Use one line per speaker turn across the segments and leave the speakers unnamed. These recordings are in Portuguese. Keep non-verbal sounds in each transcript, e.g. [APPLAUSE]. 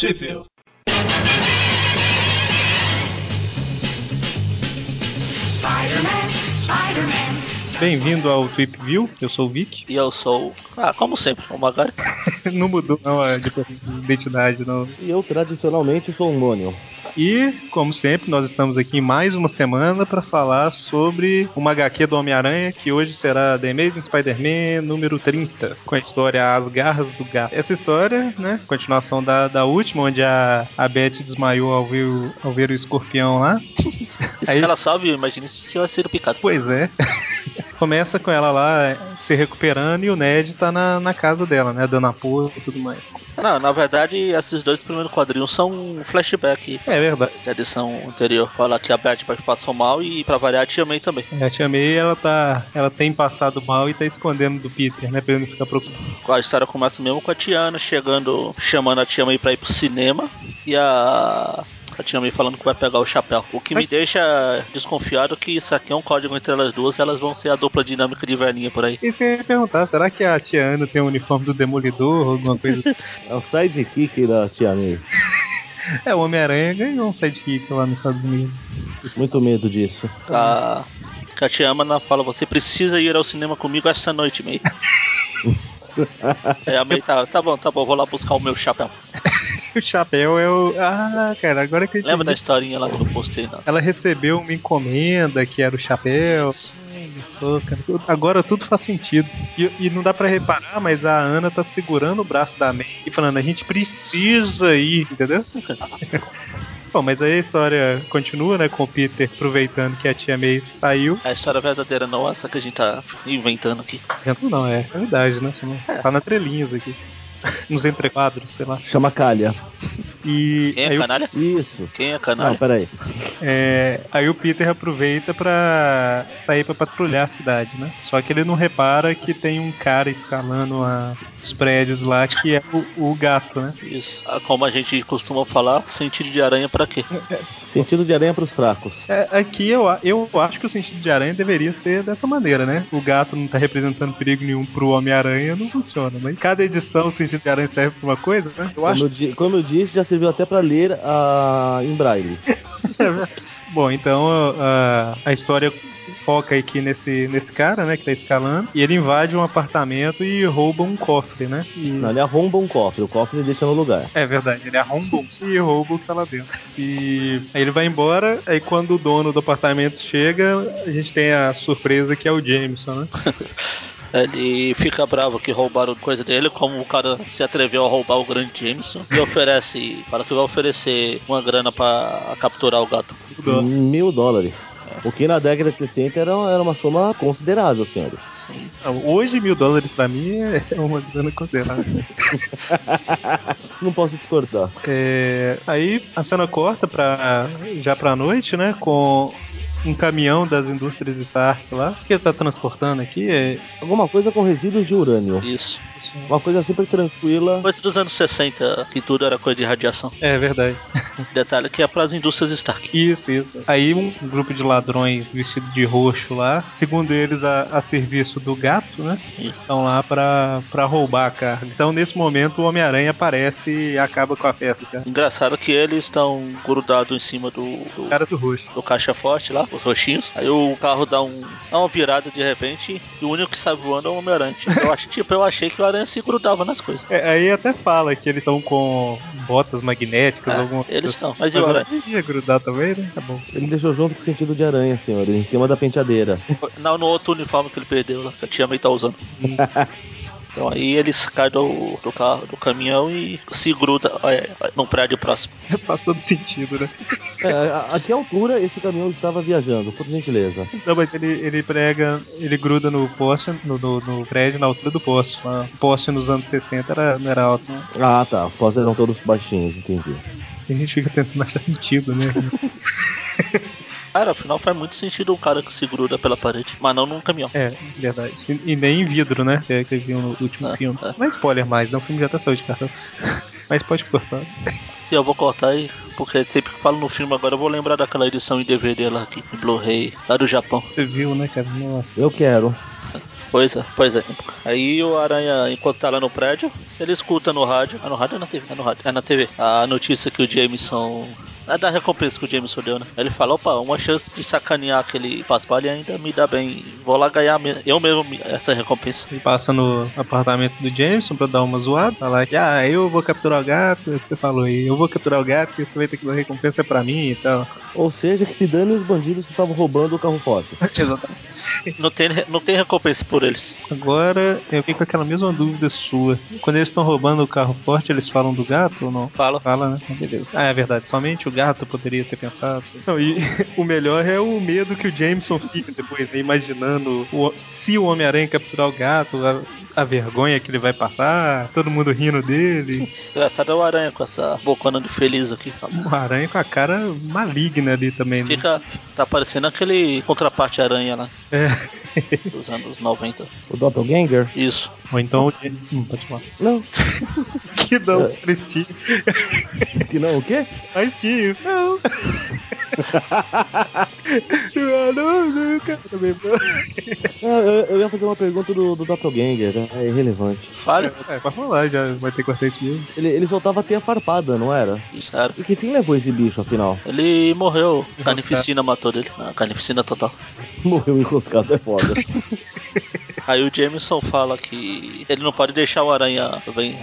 Sheffield. Bem-vindo ao Trip View, eu sou o Vic.
E eu sou, ah, como sempre, o Magari. [LAUGHS]
não mudou não a identidade, não.
E eu tradicionalmente sou um Mônio.
E, como sempre, nós estamos aqui mais uma semana para falar sobre uma HQ do Homem-Aranha, que hoje será The Amazing Spider-Man número 30, com a história As Garras do Gato. Essa história, né, continuação da, da última, onde a, a Beth desmaiou ao ver o, ao ver o escorpião lá.
Esse [LAUGHS]
Aí-
cara salve, imagina se tivesse sido picado.
Pois é. Começa com ela lá se recuperando e o Ned tá na, na casa dela, né? Dando apoio e tudo mais.
Não, na verdade, esses dois primeiros quadrinhos são um flashback
É verdade.
da edição anterior. Fala que a Beth passou mal e pra variar a Tia May também.
É, A Tia May, ela tá. Ela tem passado mal e tá escondendo do Peter, né? Pra ele não ficar preocupado.
A história começa mesmo com a Tiana chegando, chamando a Tia May pra ir pro cinema e a. A Tia May falando que vai pegar o chapéu. O que me deixa desconfiado que isso aqui é um código entre elas duas e elas vão ser a dupla dinâmica de velhinha por aí.
E você ia perguntar, será que a Tia Ana tem o uniforme do Demolidor ou alguma coisa assim? [LAUGHS]
É o sidekick da Tia May.
É, o Homem-Aranha ganhou um sidekick lá nos Estados Unidos.
Muito medo disso.
A, que a Tia Ana fala: Você precisa ir ao cinema comigo esta noite, May. Aí [LAUGHS] a May tá, tá bom, tá bom, vou lá buscar o meu chapéu. [LAUGHS] [LAUGHS]
O chapéu é o. Ah, cara, agora que eu
Lembra da historinha lá que eu postei? Não?
Ela recebeu uma encomenda que era o chapéu. Tudo- Agora tudo faz sentido. E, e não dá pra reparar, mas a Ana tá segurando o braço da May e falando: a gente precisa ir, entendeu? [LAUGHS] Bom, mas aí a história continua, né? Com o Peter aproveitando que a tia May saiu.
É a história verdadeira, não essa que a gente tá inventando aqui.
Dentro não, é realidade, né? Só não- Tá na trelinhas aqui. [LAUGHS] Nos entrequadros, sei lá.
Chama Calha.
E
Quem é
o-
canalha?
Isso.
Quem é
Não,
canalha?
peraí.
é, aí o Peter aproveita pra sair pra patrulhar a cidade, né? Só que ele não repara que tem um cara escalando a- os prédios lá que é o, o gato, né?
Isso. Ah, Como a gente costuma falar, sentido de aranha pra quê?
Sentido de aranha pros fracos.
É, aqui eu, eu acho que o sentido de aranha deveria ser dessa maneira, né? O gato não tá representando perigo nenhum pro Homem-Aranha, não funciona. Mas cada edição o sentido de aranha serve pra uma coisa, né? Eu
Como
acho
eu, di- como eu disse, já serviu até pra ler a em braille. [LAUGHS]
Bom, então a, a história foca aqui nesse, nesse cara, né, que tá escalando, e ele invade um apartamento e rouba um cofre, né? E-
Não, ele arromba um cofre, o cofre ele deixa no lugar.
É verdade, ele arromba um e rouba o que tá lá dentro. E aí ele vai embora, aí quando o dono do apartamento chega, a gente tem a surpresa que é o Jameson, né? [LAUGHS]
Ele fica bravo que roubaram coisa dele, como o cara se atreveu a roubar o grande Jameson, e oferece, fala que vai oferecer uma grana pra capturar o gato.
Mil dólares. O que na década de 60 era, era uma soma considerável, senhores.
Sim.
Não, Hoje mil dólares pra mim é [LAUGHS] uma grana considerável. [LAUGHS]
Não posso discordar.
É, aí a cena corta pra, já pra noite, né? Com um caminhão das indústrias Stark lá. O que ele tá transportando aqui é.
Alguma coisa com resíduos de urânio.
Isso.
Uma coisa super tranquila.
Coisa dos anos 60, que tudo era coisa de radiação.
É verdade. [LAUGHS]
Detalhe que é pras indústrias Stark.
Isso, isso. Aí um grupo de ladrões vestido de roxo lá, segundo eles, a, a serviço do gato, né?
Isso.
Estão lá pra, pra roubar a carga. Então, nesse momento, o Homem-Aranha aparece e acaba com a festa, certo?
Engraçado que eles estão grudados em cima do, do,
O cara do roxo.
do caixa forte lá, os roxinhos. Aí o carro dá, um, dá uma virada de repente e o único que sai voando é o Homem-Aranha. Tipo, eu, ach- tipo, eu achei que o Aranha se grudava nas coisas.
É, aí até fala que eles estão com botas magnéticas,
É,
alguma coisa.
eles estão, mas
Mas
e o Aranha?
devia grudar também, né? Tá bom.
Ele deixou junto com o sentido de aranha, senhores, em cima da penteadeira.
Não, no outro uniforme que ele perdeu lá, que a tia May tá usando. [LAUGHS] Então aí eles caem do, do carro, do caminhão e se gruda é, num prédio próximo.
Faz todo sentido, né?
É, a, a que altura esse caminhão estava viajando, por gentileza?
Não, mas ele, ele prega, ele gruda no poste, no, no, no prédio, na altura do poste. O poste nos anos 60 era, não era alto, né?
Ah, tá. Os postes eram todos baixinhos, entendi.
A gente fica tentando achar sentido, né? [LAUGHS]
Cara, afinal faz muito sentido o cara que se gruda pela parede, mas não num caminhão.
É, verdade. E, e nem em vidro, né? Que é que viu no último
Ah,
filme.
ah.
Não é spoiler mais, não. O filme já tá saiu de cartão. Mas pode cortar.
Se eu vou cortar aí, porque sempre que falo no filme agora eu vou lembrar daquela edição em DVD lá aqui, em Blu-ray, lá do Japão.
Você viu, né, cara? Nossa.
Eu quero.
Pois é, pois é. Aí o Aranha, enquanto tá lá no prédio, ele escuta no rádio. Ah, no rádio ou na TV? É no rádio. É na TV. A notícia que o Jameson. É da recompensa que o Jameson deu, né? Ele fala, opa, uma chance de sacanear aquele paspalho ainda me dá bem. Vou lá ganhar eu mesmo me- essa recompensa.
Ele passa no apartamento do Jameson pra dar uma zoada. Falar que, ah, eu vou capturar o gato. Você falou aí, eu vou capturar o gato e você vai ter que dar recompensa pra mim e tal.
Ou seja, que se dane os bandidos que estavam roubando o carro forte. [LAUGHS]
Exatamente.
Não tem, não tem recompensa por eles.
Agora eu fico com aquela mesma dúvida sua. Quando eles estão roubando o carro forte, eles falam do gato ou não?
Fala.
Fala, né? Então, beleza. Ah, é verdade. Somente o gato poderia ter pensado. Não, e [LAUGHS] o melhor é o medo que o Jameson fica depois, né? imaginando o- se o Homem-Aranha capturar o gato, a, a vergonha que ele vai passar, todo mundo rindo dele. [LAUGHS]
Engraçado é o Aranha com essa bocona de feliz aqui.
O Aranha com a cara maligna ali também. Né?
Fica. Tá parecendo aquele contraparte aranha lá
É. [LAUGHS]
dos anos 90.
O Doppelganger?
Isso.
Ou então hum, pode falar.
Não. [LAUGHS]
Que não,
É.
tristinho.
Que não, o quê?
Tio, não. Não,
eu, ia fazer uma pergunta do, do Doppelganger, né? é irrelevante.
Falha.
É, pode falar, já vai ter quarteto mesmo.
Ele, ele soltava teia farpada, não era?
Isso era.
E que fim levou esse bicho, afinal?
Ele morreu. Carnificina matou ele. Ah, carnificina total. [LAUGHS]
Morreu enroscado, é foda.
Aí o Jameson fala que ele não pode deixar o Aranha bem,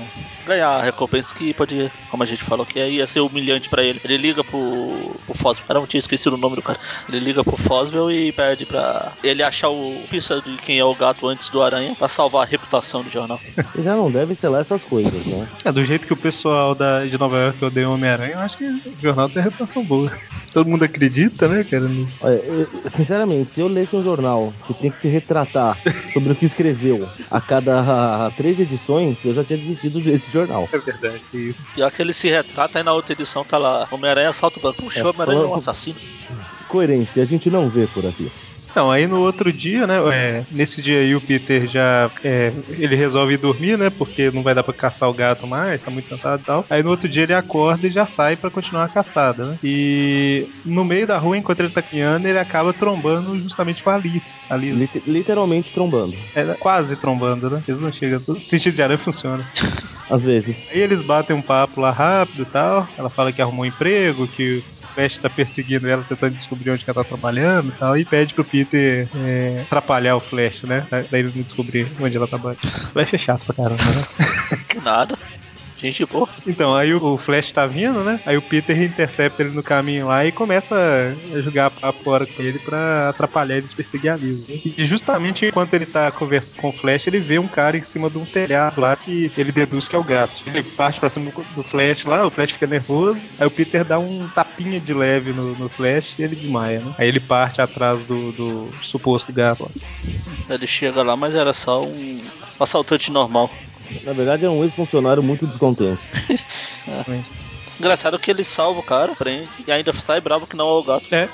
ganhar a recompensa que pode, como a gente falou, que ia ser humilhante pra ele. Ele liga pro, pro Foswell. Caramba, eu tinha esquecido o nome do cara. Ele liga pro Foswell e pede pra ele achar o pista de quem é o gato antes do Aranha pra salvar a reputação do jornal. [LAUGHS]
Já não deve selar essas coisas, né?
É, do jeito que o pessoal da, de Nova York odeia o Homem-Aranha, eu acho que o jornal tem reputação boa. Todo mundo acredita, né, cara?
Olha, eu- sinceramente, se eu lesse um jornal que tem que se retratar sobre o que escreveu a cada três edições, eu já tinha desistido desse jornal.
É verdade, isso.
Pior que ele se retrata, aí na outra edição tá lá, Homem-Aranha assalta o banco. Puxa,
É,
o Homem-Aranha é um assassino.
Coerência, a gente não vê por aqui.
Então, aí no outro dia, né, é, nesse dia aí o Peter já, é, ele resolve ir dormir, né, porque não vai dar pra caçar o gato mais, tá muito cansado e tal. Aí no outro dia ele acorda e já sai pra continuar a caçada, né. E no meio da rua, enquanto ele tá caminhando, ele acaba trombando justamente com a Alice. A Alice
Lit- literalmente trombando.
é, quase trombando, né, eles não chegam, o sentido de aranha funciona.
Às vezes.
Aí eles batem um papo lá rápido e tal. Ela fala que arrumou um emprego, que Flash tá perseguindo ela, tentando descobrir onde ela tá trabalhando e tal. E pede pro Peter é, atrapalhar o Flash, né? Daí eles não descobrir onde ela tá. O Flash é chato pra caramba, né? [LAUGHS]
Que nada. Gente boa.
Então, aí o, Flash tá vindo, né? Aí o Peter intercepta ele no caminho lá e começa a jogar papo fora com ele pra atrapalhar ele de perseguir a Liz. E justamente enquanto ele tá conversando com o Flash, ele vê um cara em cima de um telhado lá que ele deduz que é o gato. Ele parte pra cima do- Flash lá, o Flash fica nervoso, aí o Peter dá um tapinha de leve no, no Flash e ele desmaia, né? Aí ele parte atrás do, do suposto gato.
Ele chega lá, mas era só um assaltante normal.
Na verdade, é um ex-funcionário muito descontente.
Engraçado que ele salva o cara, prende, e ainda sai bravo que não é o gato.
É.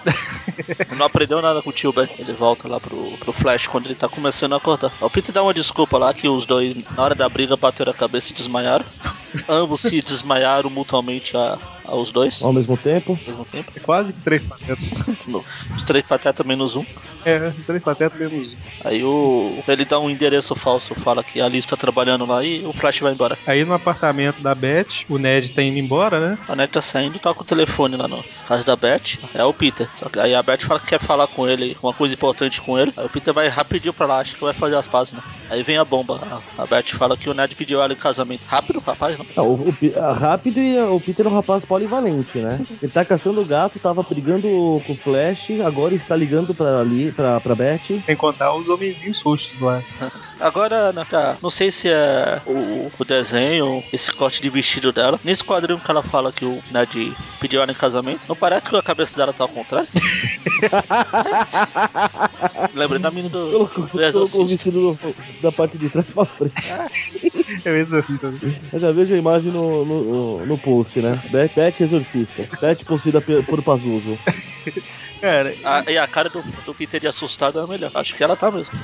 [LAUGHS]
Não aprendeu nada com o tio Ben. Ele volta lá pro, pro Flash quando ele tá começando a cortar. O Peter dá uma desculpa lá que os dois, na hora da briga, bateram a cabeça e desmaiaram. [LAUGHS] Ambos se desmaiaram mutuamente a, aos dois
Ao mesmo tempo,
ao mesmo tempo.
É quase que três patetas. [LAUGHS]
Os três patetas menos um.
É, três patetas menos um.
Aí o, ele dá um endereço falso, fala que a Alice tá trabalhando lá e o Flash vai embora.
Aí no apartamento da Beth, o Ned tá indo embora, né?
A Ned tá saindo, toca o telefone lá no casa da Beth. É o Peter. Só que aí a Beth fala que quer falar com ele, uma coisa importante com ele. Aí o Peter vai rapidinho pra lá, acho que vai fazer as pazes, né? Aí vem a bomba. A, a Beth fala que o Ned pediu ela em casamento. Rápido, rapaz, não?
não, o, o rápido e o Peter é um rapaz polivalente, né? Ele tá caçando o gato, tava brigando com o Flash, agora está ligando pra, ali, pra, pra Beth.
Sem contar os homenzinhos roxos lá. [LAUGHS]
Agora, tá, não sei se é o, o desenho, esse corte de vestido dela. Nesse quadrinho que ela fala que o Ned pediu ela em casamento, não parece que a cabeça dela tá ao contrário? [LAUGHS] Lembrei da menina do,
Colocou,
do
colocou o vestido do- da parte de trás pra frente. [LAUGHS]
Eu exorcista.
Eu já vejo a imagem no, no, no post, né? Beth, Beth Exorcista. Beth possuída por Pazuzu.
Cara,
A, e a cara do, do Peter de assustado é a melhor. Acho que ela tá mesmo.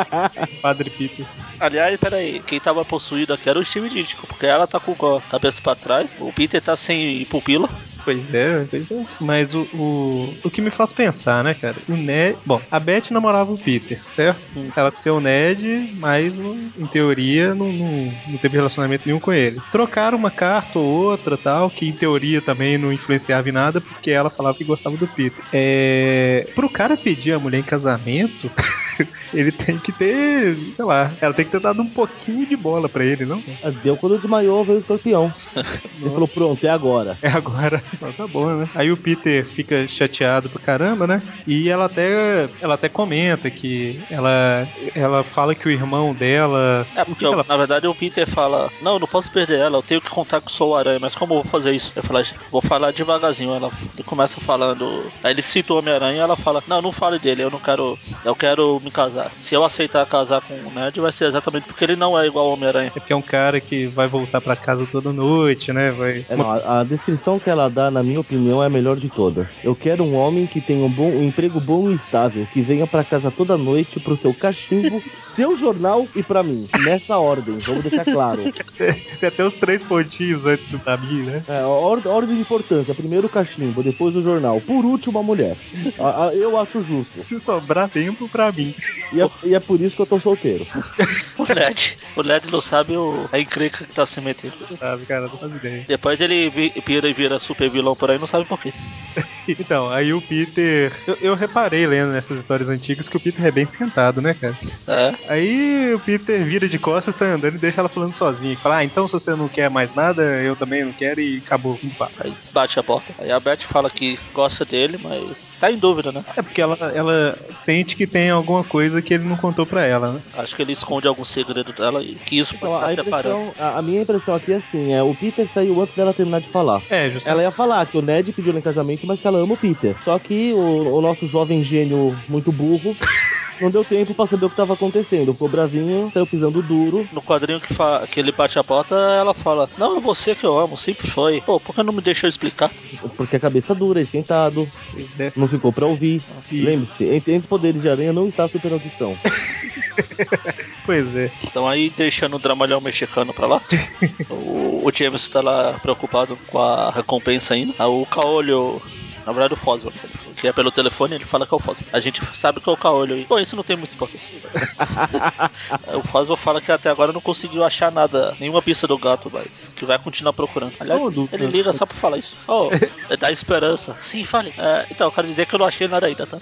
[LAUGHS]
Padre Peter.
Aliás, peraí, quem tava possuído aqui era o Steve Ditko, porque ela tá com a cabeça pra trás, o Peter tá sem pupila,
Pois é, pois é. Mas o, o, o que me faz pensar, né, cara? O Ned. Bom, a Beth namorava o Peter, certo? Ela ser o Ned, mas em teoria não, não, não teve relacionamento nenhum com ele. Trocaram uma carta ou outra tal, que em teoria também não influenciava em nada, porque ela falava que gostava do Peter. É. Pro cara pedir a mulher em casamento. [LAUGHS] [LAUGHS] Ele tem que ter, sei lá, ela tem que ter dado um pouquinho de bola pra ele, não?
Deu quando desmaiou, veio o escorpião. [LAUGHS] Ele falou, pronto, é agora.
É agora. [LAUGHS] Então tá bom, né? Aí o Peter fica chateado pra caramba, né? E ela até, ela até comenta que ela, ela fala que o irmão dela.
É, porque
ela
na verdade o Peter fala: Não, eu não posso perder ela, eu tenho que contar que sou o Aranha, mas como eu vou fazer isso? Eu falo, vou falar devagarzinho. Ela começa falando. Aí ele cita o Homem-Aranha e ela fala: Não, não fale dele, eu não quero. Eu quero me casar. Se eu aceitar casar com o Ned, vai ser exatamente porque ele não é igual ao Homem-Aranha.
É que é um cara que vai voltar pra casa toda noite, né? Vai.
É, não, a, a descrição que ela dá, na minha opinião, é a melhor de todas. Eu quero um homem que tenha um, bom, um emprego bom e estável, que venha pra casa toda noite pro seu cachimbo, [LAUGHS] seu jornal e pra mim. Nessa ordem, vamos deixar claro. [LAUGHS]
Tem até os três pontinhos antes do pra mim, né?
É, or- ordem de importância: primeiro o cachimbo, depois o jornal, por último a mulher. A- a- eu acho justo.
Se sobrar tempo pra mim.
E é, e é por isso que eu tô solteiro. [LAUGHS]
O Ned. o Ned não sabe o, a encrenca que tá se metendo.
Sabe, cara? Não faz ideia.
Depois ele vi- vira e vira super vilão por aí, não sabe por quê. [LAUGHS]
Então, aí o Peter. Eu, eu reparei lendo nessas histórias antigas que o Peter é bem esquentado, né, cara?
É.
Aí o Peter vira de costas, tá andando e deixa ela falando sozinha. Fala, ah, então se você não quer mais nada, eu também não quero e acabou com o papo.
Aí bate a porta. Aí a Beth fala que gosta dele, mas tá em dúvida, né?
É porque ela, ela sente que tem alguma coisa que ele não contou pra ela, né?
Acho que ele esconde algum segredo dela e que isso pode
Então,
estar
a,
separando.
impressão, a, a minha impressão aqui é assim: é, o Peter saiu antes dela terminar de falar.
É, justamente.
Ela ia falar que o Ned pediu ela em casamento, mas que ela ama o Peter. Só que o, o nosso jovem gênio muito burro não deu tempo pra saber o que tava acontecendo. Ficou bravinho, saiu pisando duro.
No quadrinho que, fa- que ele bate a porta, ela fala: Não, é você que eu amo, sempre foi. Pô, por que não me deixou explicar?
Porque a cabeça dura, esquentado,
né?
não ficou pra ouvir. Lembre-se, entre, entre os poderes de aranha não está a super audição. [LAUGHS]
Pois é.
Então aí deixando o dramalhão mexicano pra lá. [LAUGHS] o, o James tá lá preocupado com a recompensa ainda. O Caolho. Na verdade, o Foswell, que é pelo telefone, ele fala que é o Foswell. A gente sabe que é o Caolho. E, bom, isso não tem muita importância. [LAUGHS] o Foswell fala que até agora não conseguiu achar nada, nenhuma pista do gato, mas que vai continuar procurando. Aliás, ele liga só pra falar isso. Oh, [LAUGHS] dá esperança. Sim, fale. É, então, eu quero dizer que eu não achei nada ainda, tá?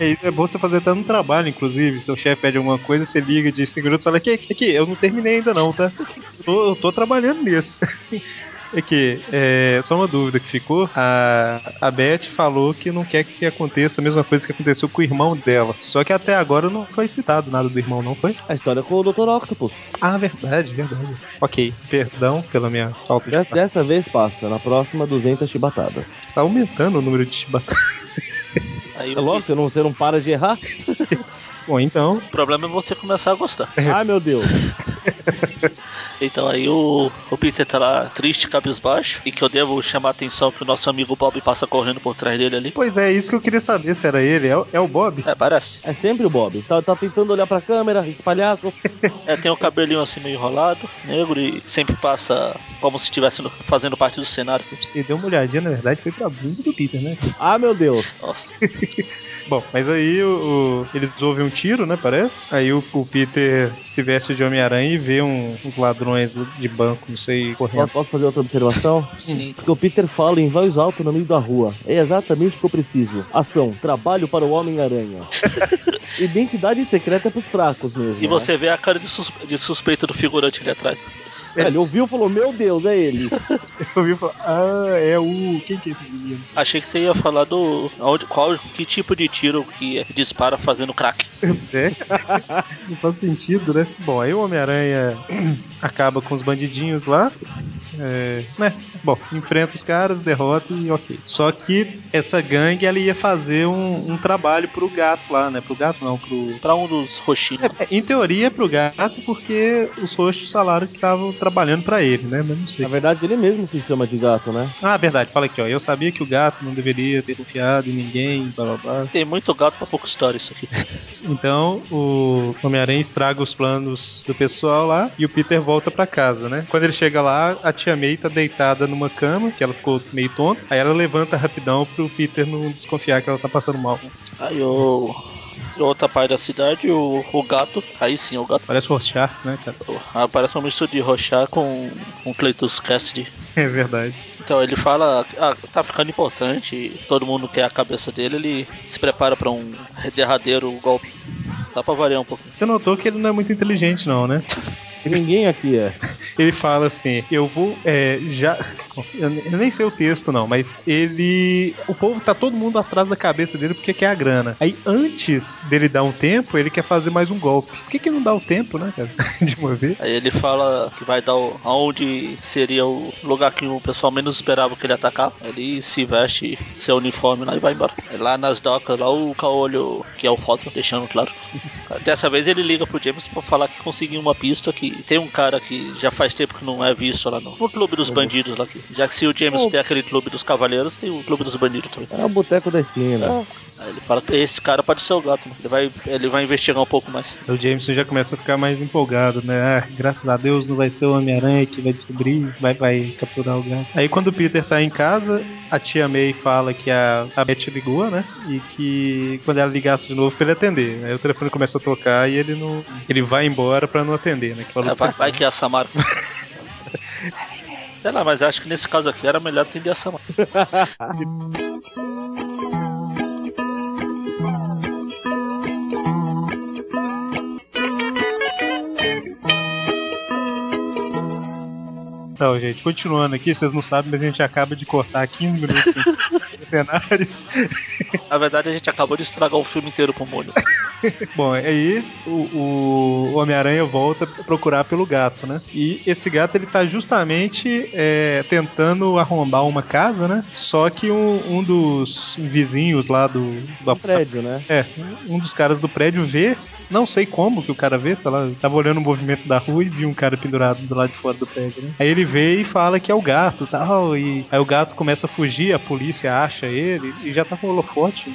É, é bom você fazer tanto trabalho, inclusive. Seu chefe pede alguma coisa, você liga de 5 minutos e fala: aqui, aqui, aqui, eu não terminei ainda não, tá? Eu tô, eu tô trabalhando nisso. [LAUGHS] É que, é, só uma dúvida que ficou. A, a Beth falou que não quer que aconteça a mesma coisa que aconteceu com o irmão dela. Só que até agora não foi citado nada do irmão, não foi?
A história com o Dr. Octopus.
Ah, verdade, verdade. Ok, perdão pela minha falta de.
Dessa, dessa vez passa, na próxima 200 chibatadas.
Tá aumentando o número de chibata.
Aí
É lógico, você não, você não para de errar? [LAUGHS]
Bom, então,
o problema é você começar a gostar.
Ai meu Deus. [LAUGHS] [LAUGHS]
Então aí o, o Peter tá lá triste, cabisbaixo, e que eu devo chamar a atenção que o nosso amigo Bob passa correndo por trás dele ali.
pois é, isso que eu queria saber se era ele. É, o- é o Bob?
É, parece.
É sempre o Bob. Tá, tá tentando olhar pra câmera, esse palhaço. [LAUGHS]
É, tem o cabelinho assim meio enrolado, negro, e sempre passa como se estivesse fazendo parte do cenário. Assim.
Ele deu uma olhadinha, na verdade, foi pra bunda do Peter, né?
Ah meu Deus.
Nossa. [LAUGHS]
Bom, mas aí o, o- eles ouvem um tiro, né? Parece. Aí o, o Peter se veste de Homem-Aranha e vê um- uns ladrões de banco, não sei, correndo.
Posso, posso fazer outra observação?
Sim.
Porque o Peter fala em voz alta no meio da rua. É exatamente o que eu preciso. Ação, trabalho para o Homem-Aranha. [LAUGHS] Identidade secreta pros fracos mesmo.
E você vê a cara de, sus- de suspeita do figurante ali atrás.
Né? Ele ouviu e falou: Meu Deus, é ele. [LAUGHS]
Eu ouvi falar, ah, é o. Quem que é esse menino?
Achei que você ia falar do. Onde, qual, que tipo de tiro que dispara fazendo crack.
É? Não faz sentido, né? Bom, aí o Homem-Aranha [CLEARS THROAT] acaba com os bandidinhos lá. É, né? Bom, enfrenta os caras, derrota e ok. Só que essa gangue ela ia fazer um, um trabalho pro gato lá, né? Pro gato não, pro.
Pra um dos roxinhos.
É, em teoria é pro gato, porque os roxos falaram que estavam trabalhando pra ele, né? Mas não sei.
Na verdade, ele mesmo se chama de gato, né?
Ah, verdade, fala aqui, ó. Eu sabia que o gato não deveria ter confiado em ninguém, blá blá blá.
Tem muito gato pra pouca história isso aqui. [LAUGHS]
Então o Homem-Aranha estraga os planos do pessoal lá e o Peter volta pra casa, né? Quando ele chega lá, a tia May tá deitada numa cama, que ela ficou meio tonta. Aí ela levanta rapidão pro Peter não desconfiar que ela tá passando mal.
Aí o. Outra parte da cidade, o, o gato. Aí sim, o gato.
Parece Rorschach, né, cara?
Ah, Parece uma mistura de Rochar com, com Cleitus Cassidy.
É verdade.
Então ele fala, ah, tá ficando importante, todo mundo quer a cabeça dele, ele se prepara pra um derradeiro golpe. Só pra variar um pouquinho.
Você notou que ele não é muito inteligente, não, né? [LAUGHS]
Ninguém aqui é.
Ele fala assim: Eu vou. É, já. Eu nem sei o texto, não, mas ele. O povo tá todo mundo atrás da cabeça dele porque quer a grana. Aí antes dele dar um tempo, ele quer fazer mais um golpe. Por que, que não dá o tempo, né, cara? [LAUGHS] De uma vez.
Aí ele fala que vai dar o, aonde seria o lugar que o pessoal menos esperava que ele atacar. Ele se veste seu uniforme lá e vai embora. Aí Lá nas docas, lá o caolho, que é o foto, deixando claro. [LAUGHS] Dessa vez ele liga pro James pra falar que conseguiu uma pista que tem um cara que já faz tempo que não é visto lá no, no clube dos bandidos lá aqui. Já que se o James
Oh.
tem aquele clube dos cavaleiros, tem o clube dos bandidos também.
É o boteco da esquina.
Aí ele fala que esse cara pode ser o gato, né? ele vai, ele vai investigar um pouco mais.
O Jameson já começa a ficar mais empolgado, né? Ah, graças a Deus não vai ser o Homem-Aranha que vai descobrir, vai, vai capturar o gato. Aí quando o Peter tá em casa, a tia May fala que a, a Beth ligou, né? E que quando ela ligasse de novo pra ele atender. Aí o telefone começa a tocar e ele não. Ele vai embora pra não atender, né? Que falou
É, vai, vai que é a Samara. [LAUGHS] Sei lá, mas acho que nesse caso aqui era melhor atender a Samara.
Então, gente, continuando aqui, vocês não sabem, mas a gente acaba de cortar 15 minutos em [LAUGHS] cenários.
Na verdade, a gente acabou de estragar o filme inteiro pro molho. [LAUGHS]
Bom, aí o, o Homem-Aranha volta a procurar pelo gato, né? E esse gato ele tá justamente é, tentando arrombar uma casa, né? Só que um, um dos vizinhos lá do, do
prédio, né?
É, um dos caras do prédio vê, não sei como que o cara vê, sei lá, tava olhando o movimento da rua e viu um cara pendurado do lado de fora do prédio, né? Aí ele vê e fala que é o gato tal, e aí o gato começa a fugir, a polícia acha ele e já tá com o holofote.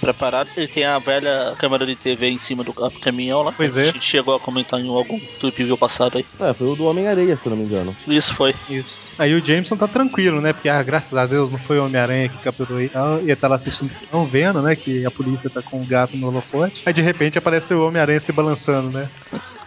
Preparado. Ele tem a velha câmera de TV em cima do ca- caminhão lá.
Pois é.
A gente chegou a comentar em algum tweet view passado aí.
É, foi o do Homem-Areia, se eu não me engano.
Isso foi.
Isso. Aí o Jameson tá tranquilo, né? Porque, ah, graças a Deus, não foi o Homem-Aranha que capturou ele e tal. E ele tá lá assistindo, não vendo, né? Que a polícia tá com o gato no holofote. Aí de repente aparece o Homem-Aranha se balançando, né?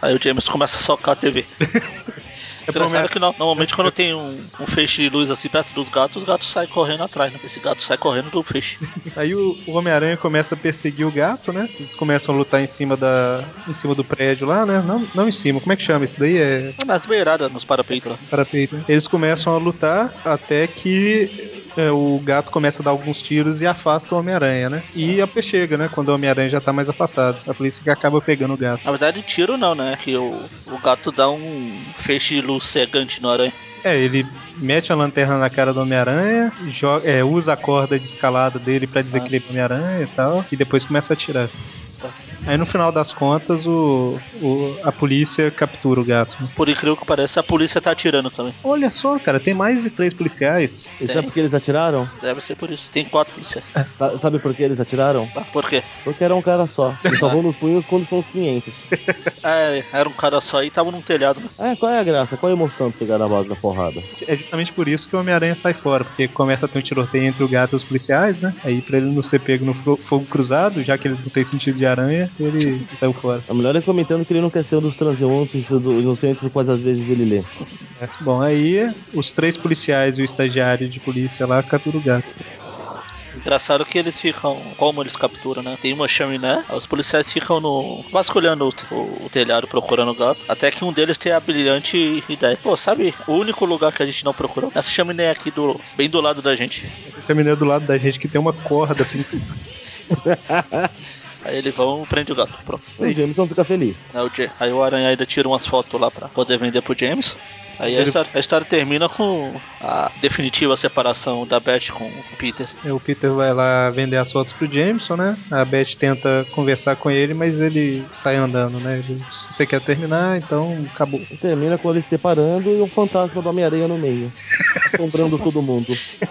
Aí o James começa a socar a TV. [LAUGHS]
É
Engraçado que no- normalmente quando tem um, um feixe de luz assim perto dos gatos, os gatos saem correndo atrás, né? Esse gato sai correndo do feixe. [LAUGHS]
Aí o, o Homem-Aranha começa a perseguir o gato, né? Eles começam a lutar em cima da. em cima do prédio lá, né? Não, não em cima, como é que chama isso daí? É
Nas beiradas, nos parapeitos lá.
parapeito, né? Eles começam a lutar até que é, o gato começa a dar alguns tiros e afasta o Homem-Aranha, né? E a P chega, né? Quando o Homem-Aranha já tá mais afastado. É por isso que acaba pegando o gato.
Na verdade, tiro não, né? Que o, o gato dá um feixe luz cegante no aranha.
É, ele mete a lanterna na cara do Homem-Aranha, é, usa a corda de escalada dele pra dizer
Ah.
que ele é Homem-Aranha e tal, e depois começa a atirar. Aí no final das contas, o, o- a polícia captura o gato.
Por incrível que pareça, a polícia tá atirando também.
Olha só, cara, tem mais de três policiais.
E
Tem.
sabe por que eles atiraram?
Deve ser por isso. Tem quatro policiais.
Sa- sabe por que eles atiraram?
Ah, Por quê?
Porque era um cara só. Eles só vão nos punhos quando são os 500. [LAUGHS]
É, era um cara só e tava num telhado, né?
É, qual é a graça? Qual é a emoção de chegar na base da porrada?
É justamente por isso que o Homem-Aranha sai fora, porque começa a ter um tiroteio entre o gato e os policiais, né? Aí pra ele não ser pego no fo- fogo cruzado, já que ele não tem sentido de aranha, ele saiu fora.
A melhor é comentando que ele não quer ser um dos transeuntes do inocentes do quais às vezes ele lê.
É. Bom, aí os três policiais e o estagiário de polícia lá capturam o gato.
Engraçado que eles ficam, como eles capturam, né? Tem uma chaminé, os policiais ficam no vasculhando o, o- o telhado procurando o gato, até que um deles tem a brilhante ideia. Pô, sabe o único lugar que a gente não procurou? Essa chaminé aqui do bem do lado da gente.
Esse menino do lado da gente que tem uma corda assim. [LAUGHS] [LAUGHS]
Aí eles vão e prende o gato. Pronto.
O Jameson fica feliz.
Aí o, Ja- aí o Aranha ainda tira umas fotos lá pra poder vender pro James. Aí a história, a história termina com a definitiva separação da Beth com o Peter.
Aí o Peter vai lá vender as fotos pro Jameson, né? A Beth tenta conversar com ele, mas ele sai andando, né? Ele, se você quer terminar, então acabou.
Termina com eles se separando e o fantasma do Homem-Aranha no meio. Assombrando todo mundo. [LAUGHS]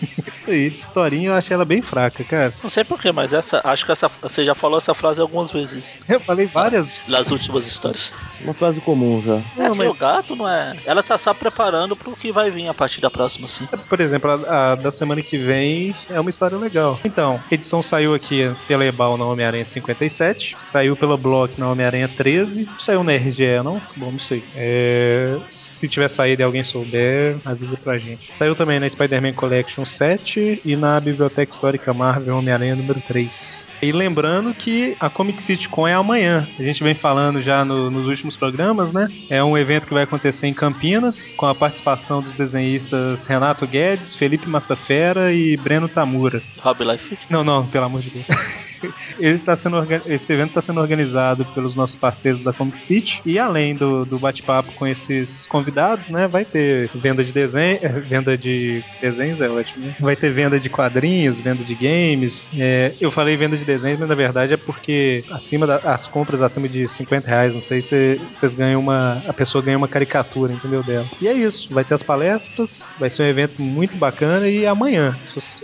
Isso aí. Historinha eu achei ela bem fraca, cara.
Não sei porquê, mas essa. Acho que essa. Você já falou essa frase algumas vezes.
Eu falei várias.
Nas últimas histórias.
Uma frase comum já.
É
Não,
que
mas-
o gato não é. Ela tá só preparando pro que vai vir a partir da próxima, sim.
Por exemplo, a, a da semana que vem é uma história legal. Então, a edição saiu aqui pela Ebal na Homem-Aranha 57, saiu pela Block na Homem-Aranha 13, saiu na RGE, não? Bom, não sei. É, se tiver saído e alguém souber, avisa pra gente. Saiu também na Spider-Man Collection 7 e na Biblioteca Histórica Marvel Homem-Aranha número 3. E lembrando que a Comic City Con é amanhã. A gente vem falando já no- nos últimos programas, né? É um evento que vai acontecer em Campinas, com a participação dos desenhistas Renato Guedes, Felipe Massafera e Breno Tamura.
Hobby Life.
Não, não, pelo amor de Deus. [LAUGHS] Ele tá sendo Esse evento está sendo organizado pelos nossos parceiros da Comic City. E além do, do bate-papo com esses convidados, né? Vai ter venda de desenho. eh, Venda de desenhos é ótimo, né? Vai ter venda de quadrinhos, venda de games. É, eu falei venda de desenhos, mas na verdade é porque acima da- as compras acima de 50 reais, não sei se vocês ganham uma. A pessoa ganha uma caricatura, entendeu? Dela. E é isso. Vai ter as palestras, vai ser um evento muito bacana e amanhã.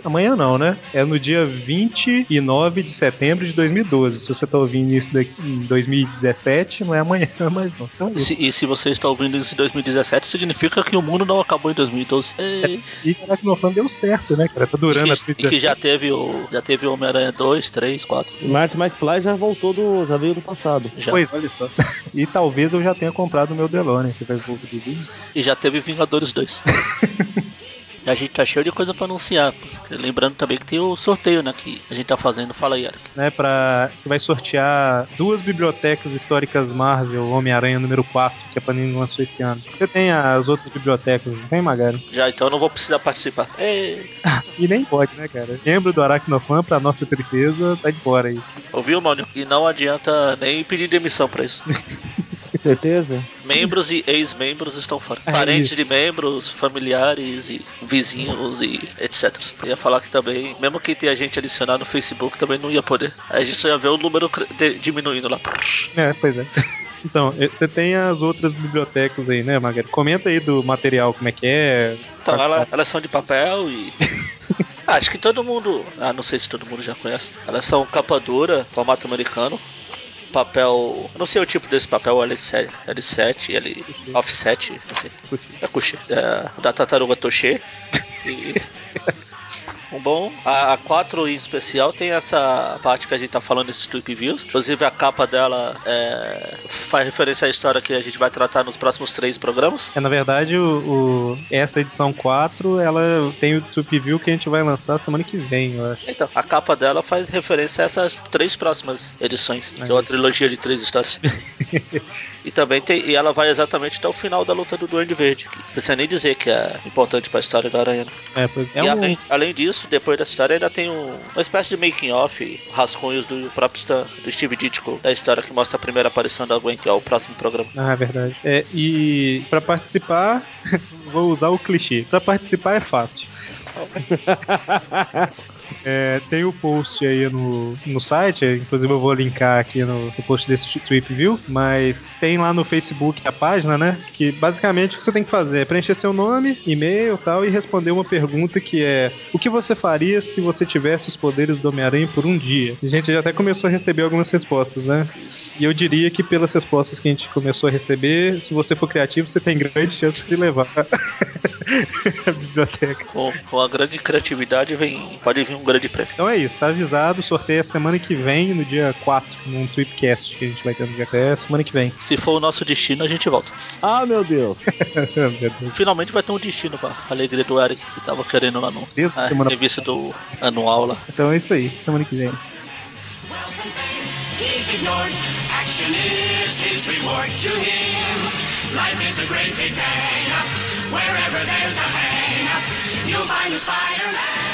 Amanhã não, né? É no dia 29 de setembro de 2012. Se você tá ouvindo isso daqui em 2017, não é amanhã [LAUGHS] mais não. Então é.
Se- e se você está ouvindo isso em 2017, significa que o mundo não acabou em 2012. Ei.
E caraca, meu fã deu certo, né, cara? Tá durando
E que, e que já teve o. Já teve o Homem-Aranha 2, 3, 4.
E Martin McFly já voltou do. já veio do passado.
Já.
Pois, olha só. [LAUGHS] E talvez eu já tenha comprado o meu DeLorean, que vai produzir.
E já teve Vingadores 2. [LAUGHS] E a gente tá cheio de coisa pra anunciar. porque Lembrando também que tem o sorteio, né? Que a gente tá fazendo. Fala aí, Eric.
né, para que vai sortear duas bibliotecas históricas Marvel Homem-Aranha número 4, que a Panini lançou esse ano. Você tem as outras bibliotecas, não tem, Magari?
Já então eu não vou precisar participar. Ei. [LAUGHS]
E nem pode, né, cara? Membro do Aracnofan, pra nossa tristeza, tá de fora aí.
Ouviu, Mônio? E não adianta nem pedir demissão pra isso. [LAUGHS]
Certeza?
Membros e ex-membros estão fora.
É
Parentes
isso.
de membros, familiares e vizinhos e etc. Eu ia falar que também, mesmo quem tem a gente adicionado no Facebook também não ia poder. A gente só ia ver o número diminuindo lá.
É, pois é. [LAUGHS] Então, você tem as outras bibliotecas aí, né, Magari? Comenta aí do material, como é que é.
Então, ela- elas são de papel e. [LAUGHS] Ah, acho que todo mundo. Ah, não sei se todo mundo já conhece. Elas são capa dura, formato americano. Papel. Não sei o tipo desse papel, L7, L7, L. Offset, não sei. É. É, da tartaruga Toché. E. [LAUGHS] Um bom. A, a 4 em especial tem essa parte que a gente tá falando desses Tweep Views. Inclusive a capa dela é, faz referência à história que a gente vai tratar nos próximos três programas.
É, na verdade, o, o- essa edição 4, ela tem o Trip View que a gente vai lançar semana que vem, eu acho.
Então, a capa dela faz referência a essas três próximas edições. Que é uma trilogia de três histórias. [LAUGHS] e também tem. E ela vai exatamente até o final da luta do Duende Verde. Não precisa nem dizer que é importante pra história da Aranha. né?
É, pois é
e
um,
além, além disso, depois dessa história, ainda tem um- uma espécie de making off, rascunhos do próprio Stan, do Steve Ditko, da história que mostra a primeira aparição da Gwen, que é o próximo programa.
Ah, é verdade. É, e pra participar, [LAUGHS] vou usar o clichê. Pra participar é fácil. É, tem o post aí no, no site, inclusive eu vou linkar aqui no, no post desse Trip View, mas tem lá no Facebook a página, né? Que basicamente o que você tem que fazer é preencher seu nome, e-mail e tal, e responder uma pergunta que é: O que você faria se você tivesse os poderes do Homem-Aranha por um dia? A gente já até começou a receber algumas respostas, né? E eu diria que pelas respostas que a gente começou a receber, se você for criativo, você tem grande chance de levar [LAUGHS] a [LAUGHS] biblioteca.
Com, com a grande criatividade vem, pode vir um grande prêmio.
Então é isso, tá avisado. Sorteio a semana que vem, no dia 4, num Tweepcast que a gente vai ter no dia até semana que vem.
Se for o nosso destino, a gente volta.
Ah, meu Deus! [LAUGHS]
Meu Deus.
Finalmente vai ter um destino pra alegria do Eric que tava querendo lá no a
semana-
revista do anual lá.
Então é isso aí, semana que vem.
Wealth and fame, he's ignored. Action is his reward to him. Life is a great big hang. Wherever there's a hang, you'll find a Spider-Man.